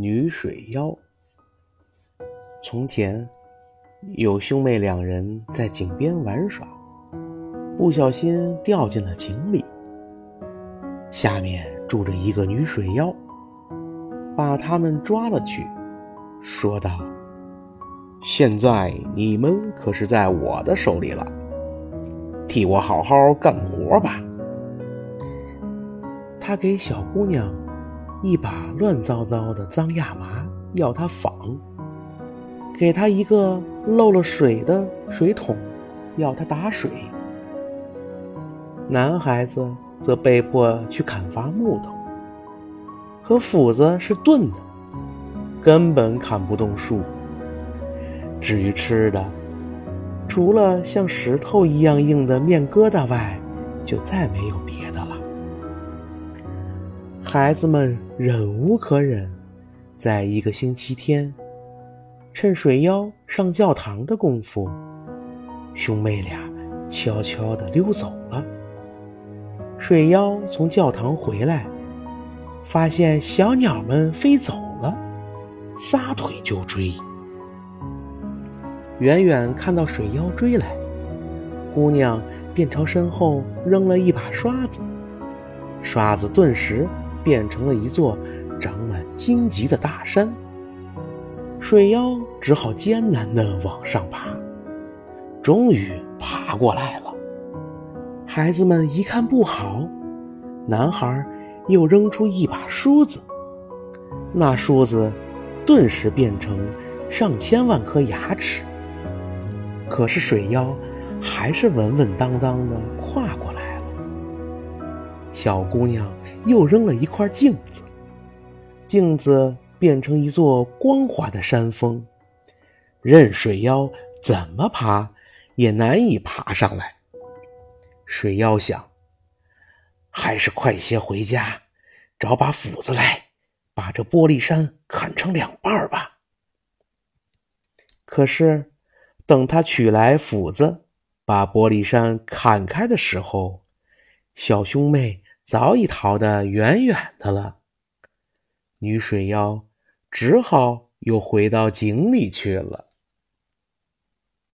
女水妖。从前，有兄妹两人在井边玩耍，不小心掉进了井里。下面住着一个女水妖，把他们抓了去，说道：“现在你们可是在我的手里了，替我好好干活吧。”他给小姑娘。一把乱糟糟的脏亚麻要他纺，给他一个漏了水的水桶，要他打水。男孩子则被迫去砍伐木头，可斧子是钝的，根本砍不动树。至于吃的，除了像石头一样硬的面疙瘩外，就再没有别的。孩子们忍无可忍，在一个星期天，趁水妖上教堂的功夫，兄妹俩悄悄地溜走了。水妖从教堂回来，发现小鸟们飞走了，撒腿就追。远远看到水妖追来，姑娘便朝身后扔了一把刷子，刷子顿时。变成了一座长满荆棘的大山，水妖只好艰难地往上爬，终于爬过来了。孩子们一看不好，男孩又扔出一把梳子，那梳子顿时变成上千万颗牙齿。可是水妖还是稳稳当当地跨。小姑娘。又扔了一块镜子，镜子变成一座光滑的山峰，任水妖怎么爬也难以爬上来。水妖想，还是快些回家，找把斧子来，把这玻璃山砍成两半吧。可是，等他取来斧子，把玻璃山砍开的时候，小兄妹。早已逃得远远的了，女水妖只好又回到井里去了。